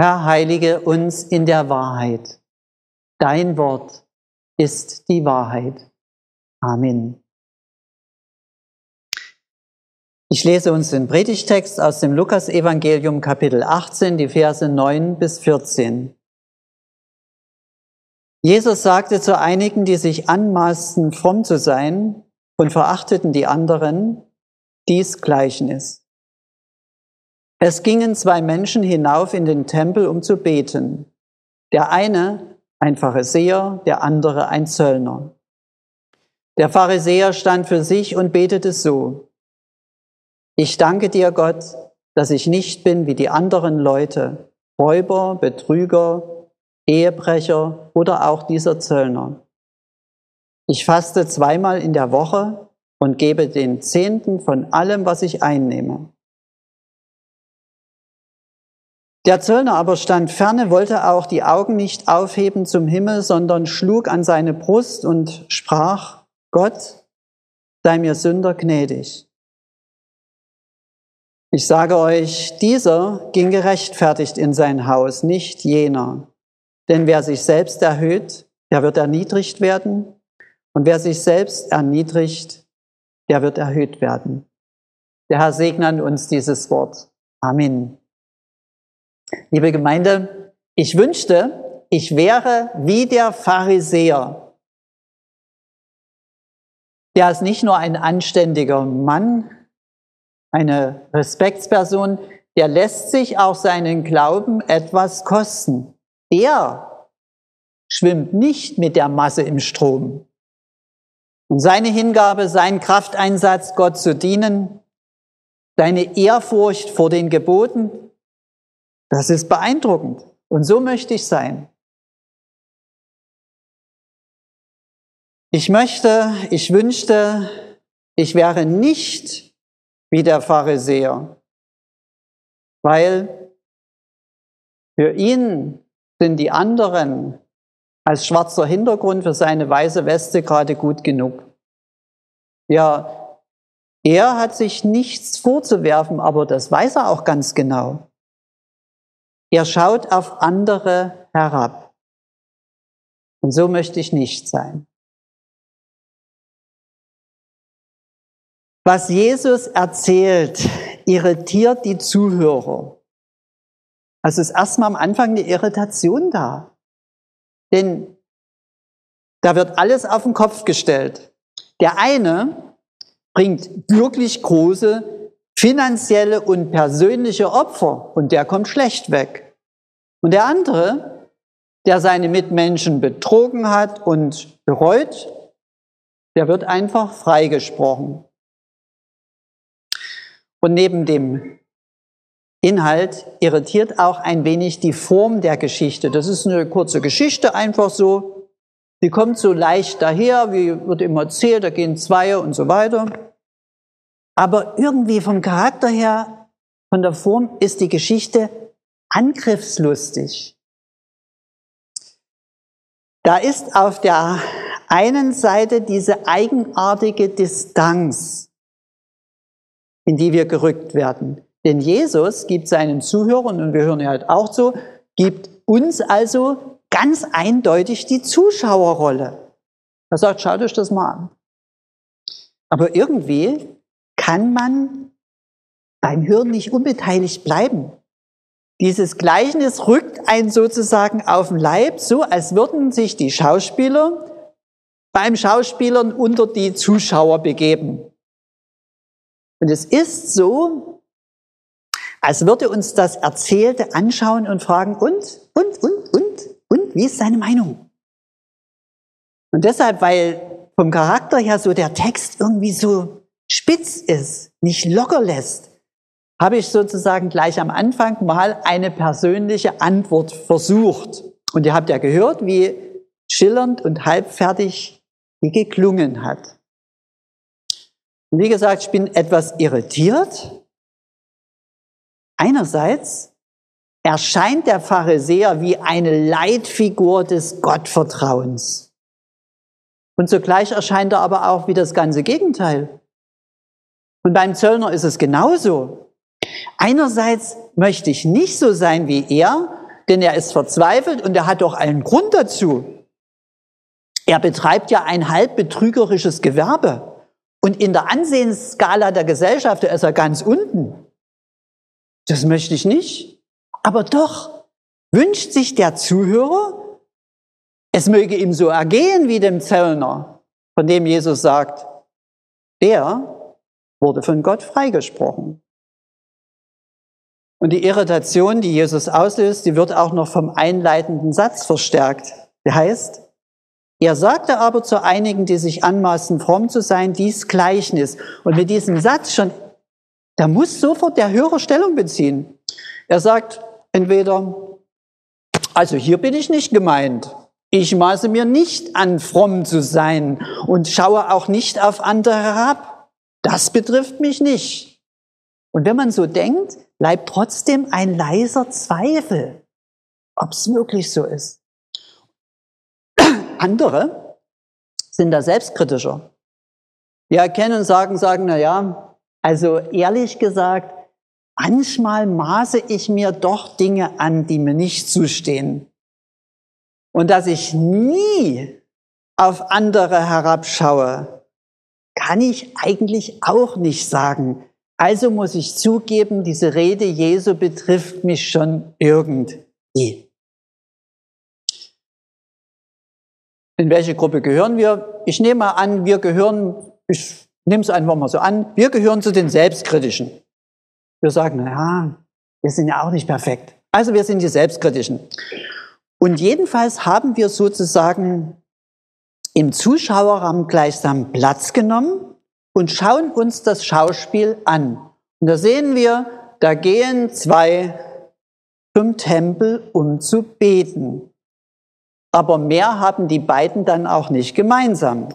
Herr, heilige uns in der Wahrheit. Dein Wort ist die Wahrheit. Amen. Ich lese uns den Predigtext aus dem Lukasevangelium Kapitel 18, die Verse 9 bis 14. Jesus sagte zu einigen, die sich anmaßten, fromm zu sein und verachteten die anderen, dies Gleichnis. Es gingen zwei Menschen hinauf in den Tempel, um zu beten. Der eine ein Pharisäer, der andere ein Zöllner. Der Pharisäer stand für sich und betete so. Ich danke dir, Gott, dass ich nicht bin wie die anderen Leute, Räuber, Betrüger, Ehebrecher oder auch dieser Zöllner. Ich faste zweimal in der Woche und gebe den Zehnten von allem, was ich einnehme. Der Zöllner aber stand ferne, wollte auch die Augen nicht aufheben zum Himmel, sondern schlug an seine Brust und sprach, Gott, sei mir Sünder gnädig. Ich sage euch, dieser ging gerechtfertigt in sein Haus, nicht jener. Denn wer sich selbst erhöht, der wird erniedrigt werden. Und wer sich selbst erniedrigt, der wird erhöht werden. Der Herr segne uns dieses Wort. Amen. Liebe Gemeinde, ich wünschte, ich wäre wie der Pharisäer. Der ist nicht nur ein anständiger Mann, eine Respektsperson, der lässt sich auch seinen Glauben etwas kosten. Er schwimmt nicht mit der Masse im Strom. Und seine Hingabe, sein Krafteinsatz, Gott zu dienen, seine Ehrfurcht vor den Geboten, das ist beeindruckend. Und so möchte ich sein. Ich möchte, ich wünschte, ich wäre nicht wie der Pharisäer, weil für ihn sind die anderen als schwarzer Hintergrund für seine weiße Weste gerade gut genug. Ja, er hat sich nichts vorzuwerfen, aber das weiß er auch ganz genau. Er schaut auf andere herab. Und so möchte ich nicht sein. Was Jesus erzählt, irritiert die Zuhörer. Also ist erstmal am Anfang eine Irritation da. Denn da wird alles auf den Kopf gestellt. Der eine bringt wirklich große finanzielle und persönliche Opfer und der kommt schlecht weg. Und der andere, der seine Mitmenschen betrogen hat und bereut, der wird einfach freigesprochen. Und neben dem Inhalt irritiert auch ein wenig die Form der Geschichte. Das ist eine kurze Geschichte, einfach so. Sie kommt so leicht daher, wie wird immer erzählt, da gehen zwei und so weiter. Aber irgendwie vom Charakter her, von der Form ist die Geschichte angriffslustig. Da ist auf der einen Seite diese eigenartige Distanz, in die wir gerückt werden. Denn Jesus gibt seinen Zuhörern, und wir hören ja halt auch so, gibt uns also ganz eindeutig die Zuschauerrolle. Er sagt, schaut euch das mal an. Aber irgendwie kann man beim Hören nicht unbeteiligt bleiben. Dieses Gleichnis rückt einen sozusagen auf den Leib, so als würden sich die Schauspieler beim Schauspielern unter die Zuschauer begeben. Und es ist so, als würde uns das Erzählte anschauen und fragen, und, und, und, und, und, wie ist seine Meinung? Und deshalb, weil vom Charakter her so der Text irgendwie so spitz ist, nicht locker lässt, habe ich sozusagen gleich am Anfang mal eine persönliche Antwort versucht. Und ihr habt ja gehört, wie schillernd und halbfertig die geklungen hat. Und wie gesagt, ich bin etwas irritiert. Einerseits erscheint der Pharisäer wie eine Leitfigur des Gottvertrauens. Und zugleich erscheint er aber auch wie das ganze Gegenteil. Und beim Zöllner ist es genauso. Einerseits möchte ich nicht so sein wie er, denn er ist verzweifelt und er hat doch einen Grund dazu. Er betreibt ja ein halb betrügerisches Gewerbe. Und in der Ansehensskala der Gesellschaft ist er ganz unten. Das möchte ich nicht. Aber doch wünscht sich der Zuhörer, es möge ihm so ergehen wie dem Zöllner, von dem Jesus sagt, der wurde von Gott freigesprochen. Und die Irritation, die Jesus auslöst, die wird auch noch vom einleitenden Satz verstärkt. Der heißt, er sagte aber zu einigen, die sich anmaßen, fromm zu sein, dies Gleichnis. Und mit diesem Satz schon, da muss sofort der Hörer Stellung beziehen. Er sagt entweder, also hier bin ich nicht gemeint. Ich maße mir nicht an, fromm zu sein und schaue auch nicht auf andere herab. Das betrifft mich nicht. Und wenn man so denkt, bleibt trotzdem ein leiser Zweifel, ob es wirklich so ist. Andere sind da selbstkritischer. Wir erkennen und sagen, sagen, na ja, also ehrlich gesagt, manchmal maße ich mir doch Dinge an, die mir nicht zustehen. Und dass ich nie auf andere herabschaue, kann ich eigentlich auch nicht sagen. Also muss ich zugeben, diese Rede Jesu betrifft mich schon irgendwie. In welche Gruppe gehören wir? Ich nehme mal an, wir gehören, ich nehme es einfach mal so an, wir gehören zu den Selbstkritischen. Wir sagen, na ja, wir sind ja auch nicht perfekt. Also wir sind die Selbstkritischen. Und jedenfalls haben wir sozusagen im Zuschauerraum gleichsam Platz genommen und schauen uns das Schauspiel an. Und da sehen wir, da gehen zwei zum Tempel, um zu beten. Aber mehr haben die beiden dann auch nicht gemeinsam.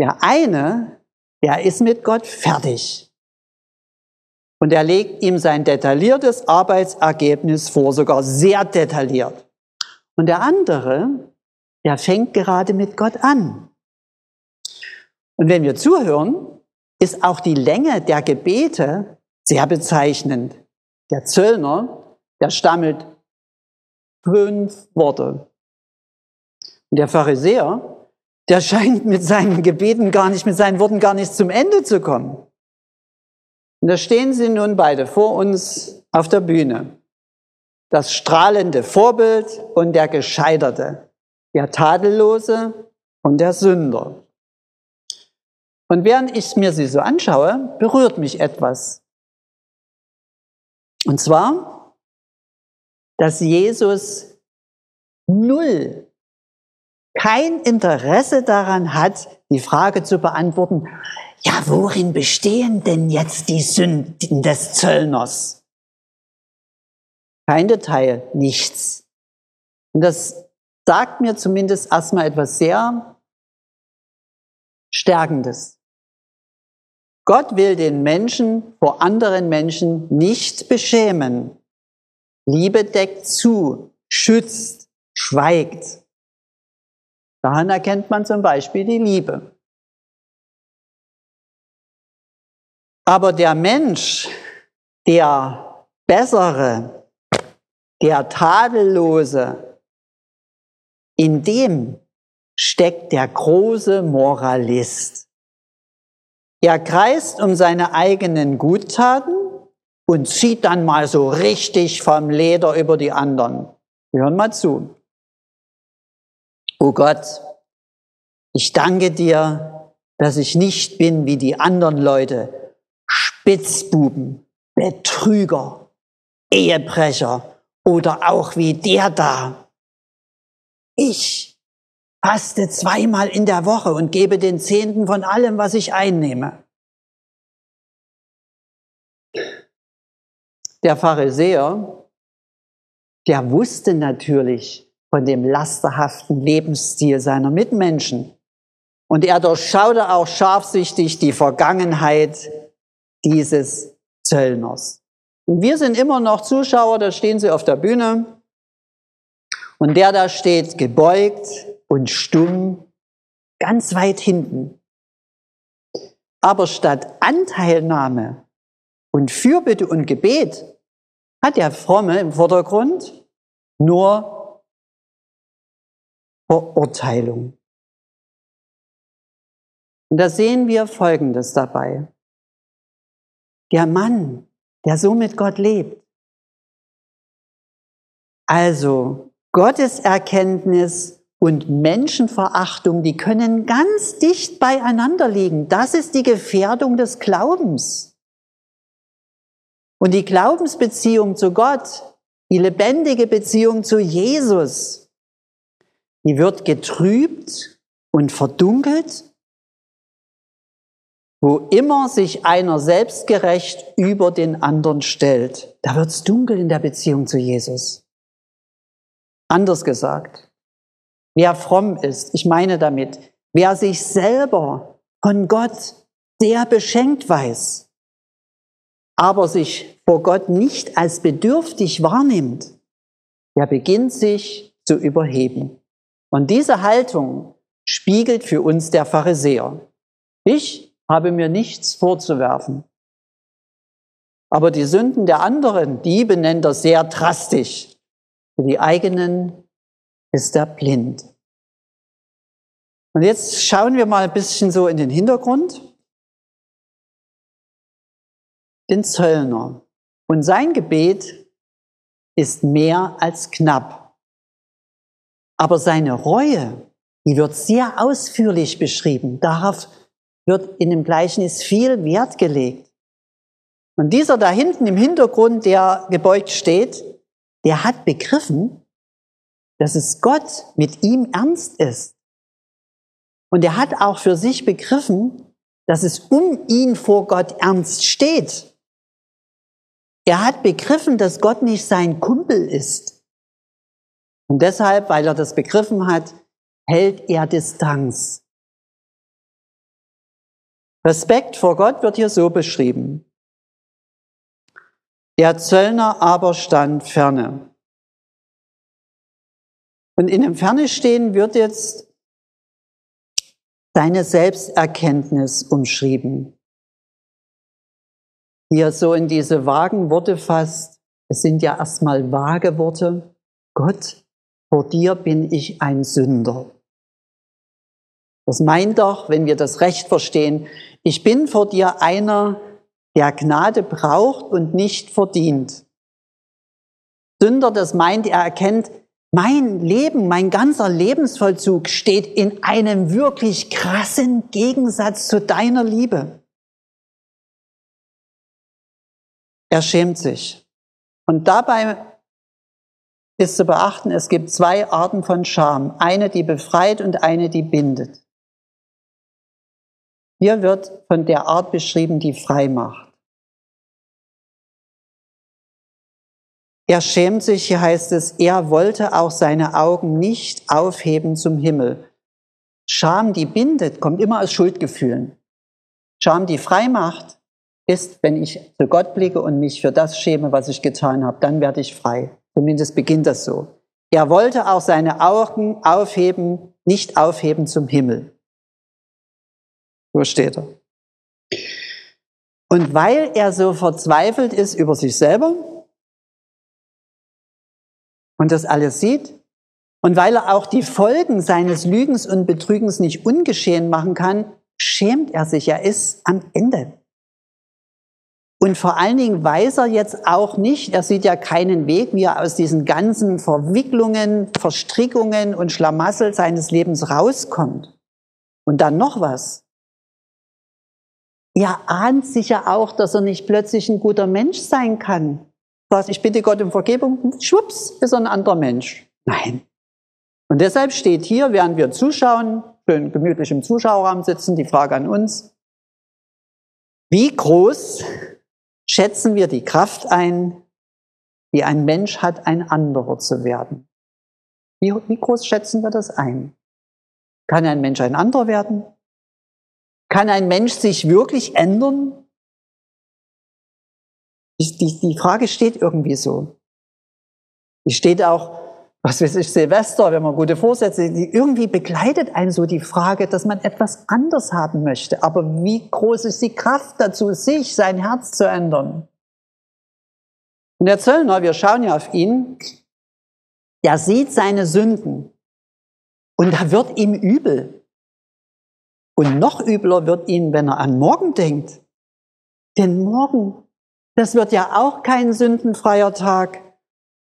Der eine, der ist mit Gott fertig. Und er legt ihm sein detailliertes Arbeitsergebnis vor, sogar sehr detailliert. Und der andere, der fängt gerade mit Gott an. Und wenn wir zuhören, ist auch die Länge der Gebete sehr bezeichnend. Der Zöllner, der stammelt fünf Worte. Und der Pharisäer, der scheint mit seinen Gebeten gar nicht, mit seinen Worten gar nicht zum Ende zu kommen. Und da stehen sie nun beide vor uns auf der Bühne. Das strahlende Vorbild und der Gescheiterte, der Tadellose und der Sünder. Und während ich mir sie so anschaue, berührt mich etwas. Und zwar, dass Jesus null kein Interesse daran hat, die Frage zu beantworten, ja, worin bestehen denn jetzt die Sünden des Zöllners? Kein Detail, nichts. Und das sagt mir zumindest erstmal etwas sehr Stärkendes. Gott will den Menschen vor anderen Menschen nicht beschämen. Liebe deckt zu, schützt, schweigt. Daran erkennt man zum Beispiel die Liebe. Aber der Mensch, der Bessere, der Tadellose, in dem steckt der große Moralist. Er kreist um seine eigenen Guttaten und zieht dann mal so richtig vom Leder über die anderen. Wir hören mal zu. Oh Gott, ich danke dir, dass ich nicht bin wie die anderen Leute, Spitzbuben, Betrüger, Ehebrecher oder auch wie der da. Ich faste zweimal in der Woche und gebe den Zehnten von allem, was ich einnehme. Der Pharisäer, der wusste natürlich von dem lasterhaften Lebensstil seiner Mitmenschen. Und er durchschaute auch scharfsichtig die Vergangenheit dieses Zöllners. Und wir sind immer noch Zuschauer, da stehen sie auf der Bühne. Und der da steht gebeugt und stumm, ganz weit hinten. Aber statt Anteilnahme und Fürbitte und Gebet hat der Fromme im Vordergrund nur Verurteilung. Und da sehen wir Folgendes dabei. Der Mann, der so mit Gott lebt, also Gottes Erkenntnis und Menschenverachtung, die können ganz dicht beieinander liegen. Das ist die Gefährdung des Glaubens. Und die Glaubensbeziehung zu Gott, die lebendige Beziehung zu Jesus, die wird getrübt und verdunkelt wo immer sich einer selbstgerecht über den anderen stellt, da wird's dunkel in der Beziehung zu Jesus. Anders gesagt, wer fromm ist, ich meine damit, wer sich selber von Gott sehr beschenkt weiß, aber sich vor Gott nicht als bedürftig wahrnimmt, der beginnt sich zu überheben. Und diese Haltung spiegelt für uns der Pharisäer. Ich habe mir nichts vorzuwerfen. Aber die Sünden der anderen, die benennt er sehr drastisch. Für die eigenen ist er blind. Und jetzt schauen wir mal ein bisschen so in den Hintergrund. Den Zöllner. Und sein Gebet ist mehr als knapp. Aber seine Reue, die wird sehr ausführlich beschrieben. Darauf wird in dem Gleichnis viel Wert gelegt. Und dieser da hinten im Hintergrund, der gebeugt steht, der hat begriffen, dass es Gott mit ihm ernst ist. Und er hat auch für sich begriffen, dass es um ihn vor Gott ernst steht. Er hat begriffen, dass Gott nicht sein Kumpel ist. Und deshalb, weil er das begriffen hat, hält er Distanz. Respekt vor Gott wird hier so beschrieben. Der Zöllner aber stand ferne. Und in dem Ferne stehen wird jetzt seine Selbsterkenntnis umschrieben. Wie er so in diese vagen Worte fasst. Es sind ja erstmal vage Worte. Gott, vor dir bin ich ein Sünder. Das meint doch, wenn wir das Recht verstehen, ich bin vor dir einer, der Gnade braucht und nicht verdient. Sünder, das meint, er erkennt, mein Leben, mein ganzer Lebensvollzug steht in einem wirklich krassen Gegensatz zu deiner Liebe. Er schämt sich. Und dabei ist zu beachten, es gibt zwei Arten von Scham. Eine, die befreit und eine, die bindet. Hier wird von der Art beschrieben, die frei macht. Er schämt sich, hier heißt es, er wollte auch seine Augen nicht aufheben zum Himmel. Scham, die bindet, kommt immer aus Schuldgefühlen. Scham, die frei macht, ist, wenn ich zu Gott blicke und mich für das schäme, was ich getan habe, dann werde ich frei. Zumindest beginnt das so. Er wollte auch seine Augen aufheben, nicht aufheben zum Himmel. So steht er. Und weil er so verzweifelt ist über sich selber und das alles sieht, und weil er auch die Folgen seines Lügens und Betrügens nicht ungeschehen machen kann, schämt er sich, er ist am Ende. Und vor allen Dingen weiß er jetzt auch nicht, er sieht ja keinen Weg, wie er aus diesen ganzen Verwicklungen, Verstrickungen und Schlamassel seines Lebens rauskommt. Und dann noch was er ahnt sicher auch, dass er nicht plötzlich ein guter Mensch sein kann. Was, ich bitte Gott um Vergebung, schwupps, ist er ein anderer Mensch. Nein. Und deshalb steht hier, während wir zuschauen, schön gemütlich im Zuschauerraum sitzen, die Frage an uns, wie groß schätzen wir die Kraft ein, die ein Mensch hat, ein anderer zu werden? Wie, wie groß schätzen wir das ein? Kann ein Mensch ein anderer werden? Kann ein Mensch sich wirklich ändern? Die, die Frage steht irgendwie so. Die steht auch, was weiß ich, Silvester, wenn man gute Vorsätze, die irgendwie begleitet einen so die Frage, dass man etwas anders haben möchte. Aber wie groß ist die Kraft dazu, sich, sein Herz zu ändern? Und der Zöllner, wir schauen ja auf ihn, der sieht seine Sünden und da wird ihm übel. Und noch übler wird ihm, wenn er an morgen denkt. Denn morgen, das wird ja auch kein sündenfreier Tag.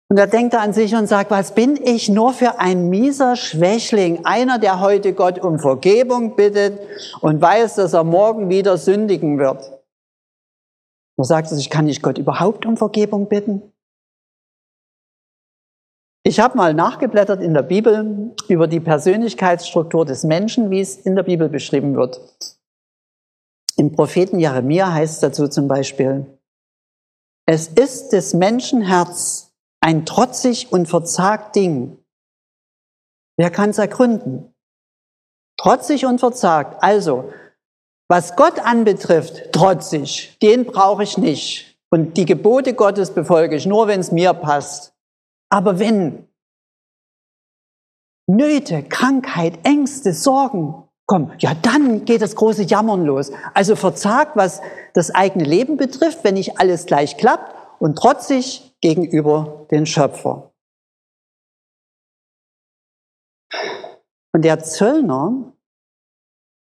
Und er denkt an sich und sagt, was bin ich nur für ein mieser Schwächling, einer, der heute Gott um Vergebung bittet und weiß, dass er morgen wieder sündigen wird. Da sagt er sich, kann ich Gott überhaupt um Vergebung bitten? Ich habe mal nachgeblättert in der Bibel über die Persönlichkeitsstruktur des Menschen, wie es in der Bibel beschrieben wird. Im Propheten Jeremia heißt es dazu zum Beispiel, es ist des Menschen Herz, ein trotzig und verzagt Ding. Wer kann es ergründen? Trotzig und verzagt. Also, was Gott anbetrifft, trotzig, den brauche ich nicht. Und die Gebote Gottes befolge ich nur, wenn es mir passt. Aber wenn Nöte, Krankheit, Ängste, Sorgen kommen, ja, dann geht das große Jammern los. Also verzagt, was das eigene Leben betrifft, wenn nicht alles gleich klappt und trotzig gegenüber den Schöpfer. Und der Zöllner,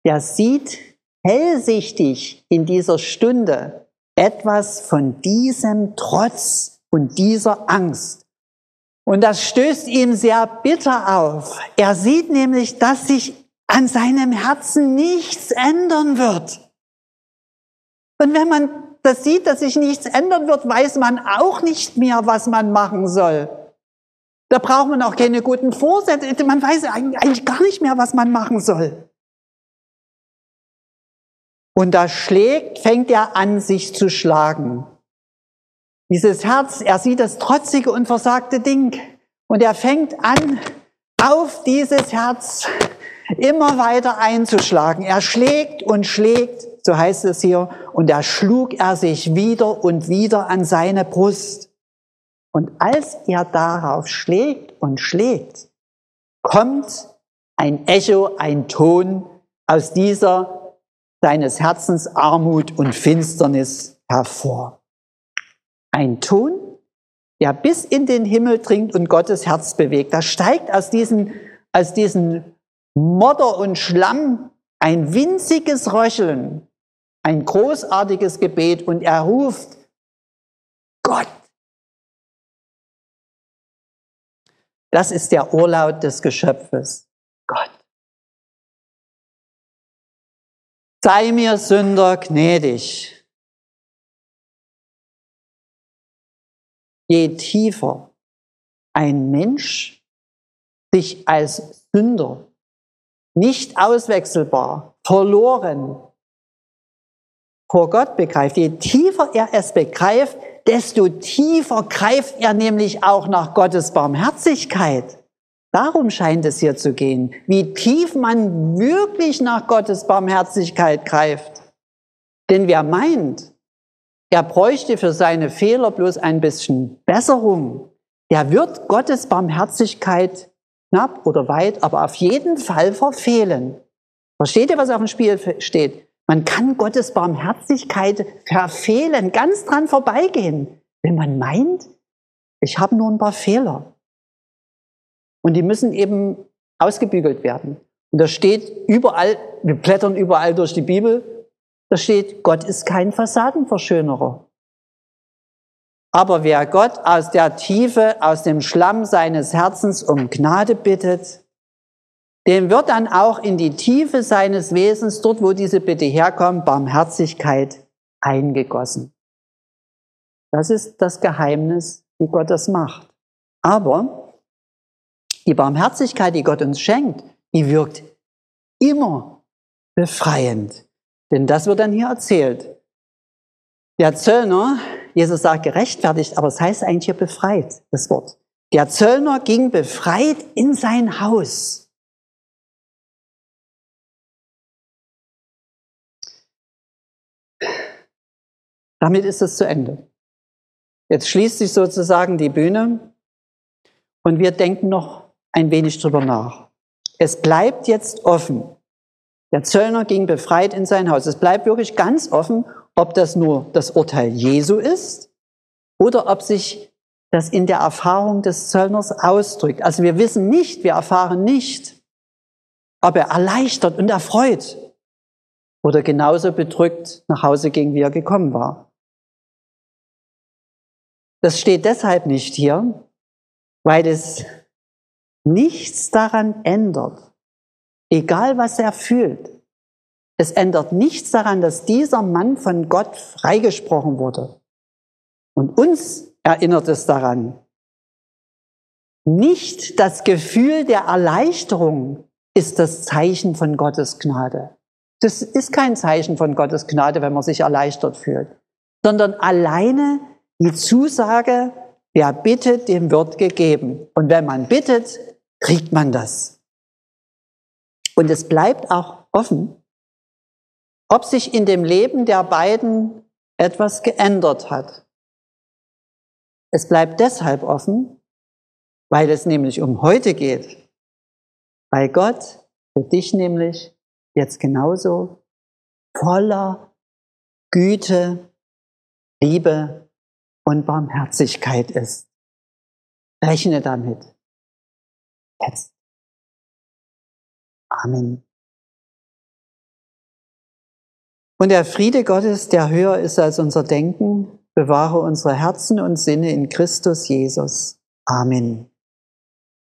der sieht hellsichtig in dieser Stunde etwas von diesem Trotz und dieser Angst. Und das stößt ihm sehr bitter auf. Er sieht nämlich, dass sich an seinem Herzen nichts ändern wird. Und wenn man das sieht, dass sich nichts ändern wird, weiß man auch nicht mehr, was man machen soll. Da braucht man auch keine guten Vorsätze. Man weiß eigentlich gar nicht mehr, was man machen soll. Und da schlägt, fängt er an, sich zu schlagen. Dieses Herz, er sieht das trotzige und versagte Ding. Und er fängt an, auf dieses Herz immer weiter einzuschlagen. Er schlägt und schlägt so heißt es hier, und da schlug er sich wieder und wieder an seine Brust. Und als er darauf schlägt und schlägt, kommt ein Echo, ein Ton aus dieser seines Herzens Armut und Finsternis hervor. Ein Ton, der bis in den Himmel dringt und Gottes Herz bewegt. Da steigt aus diesen, aus diesen Modder und Schlamm ein winziges Röcheln ein großartiges Gebet und er ruft Gott. Das ist der Urlaut des Geschöpfes. Gott. Sei mir Sünder gnädig. Je tiefer ein Mensch sich als Sünder, nicht auswechselbar, verloren, vor Gott begreift. Je tiefer er es begreift, desto tiefer greift er nämlich auch nach Gottes Barmherzigkeit. Darum scheint es hier zu gehen, wie tief man wirklich nach Gottes Barmherzigkeit greift. Denn wer meint, er bräuchte für seine Fehler bloß ein bisschen Besserung, der wird Gottes Barmherzigkeit knapp oder weit, aber auf jeden Fall verfehlen. Versteht ihr, was auf dem Spiel steht? Man kann Gottes Barmherzigkeit verfehlen, ganz dran vorbeigehen, wenn man meint, ich habe nur ein paar Fehler. Und die müssen eben ausgebügelt werden. Und da steht überall, wir blättern überall durch die Bibel, da steht, Gott ist kein Fassadenverschönerer. Aber wer Gott aus der Tiefe, aus dem Schlamm seines Herzens um Gnade bittet, dem wird dann auch in die Tiefe seines Wesens, dort wo diese Bitte herkommt, Barmherzigkeit eingegossen. Das ist das Geheimnis, wie Gott das macht. Aber die Barmherzigkeit, die Gott uns schenkt, die wirkt immer befreiend. Denn das wird dann hier erzählt. Der Zöllner, Jesus sagt gerechtfertigt, aber es heißt eigentlich hier befreit, das Wort. Der Zöllner ging befreit in sein Haus. Damit ist es zu Ende. Jetzt schließt sich sozusagen die Bühne und wir denken noch ein wenig drüber nach. Es bleibt jetzt offen. Der Zöllner ging befreit in sein Haus. Es bleibt wirklich ganz offen, ob das nur das Urteil Jesu ist oder ob sich das in der Erfahrung des Zöllners ausdrückt. Also wir wissen nicht, wir erfahren nicht, ob er erleichtert und erfreut oder genauso bedrückt nach Hause ging, wie er gekommen war. Das steht deshalb nicht hier, weil es nichts daran ändert, egal was er fühlt. Es ändert nichts daran, dass dieser Mann von Gott freigesprochen wurde. Und uns erinnert es daran. Nicht das Gefühl der Erleichterung ist das Zeichen von Gottes Gnade. Das ist kein Zeichen von Gottes Gnade, wenn man sich erleichtert fühlt, sondern alleine die Zusage, wer bittet, dem wird gegeben. Und wenn man bittet, kriegt man das. Und es bleibt auch offen, ob sich in dem Leben der beiden etwas geändert hat. Es bleibt deshalb offen, weil es nämlich um heute geht, weil Gott für dich nämlich jetzt genauso voller Güte, Liebe und Barmherzigkeit ist. Rechne damit. Jetzt. Amen. Und der Friede Gottes, der höher ist als unser Denken, bewahre unsere Herzen und Sinne in Christus Jesus. Amen.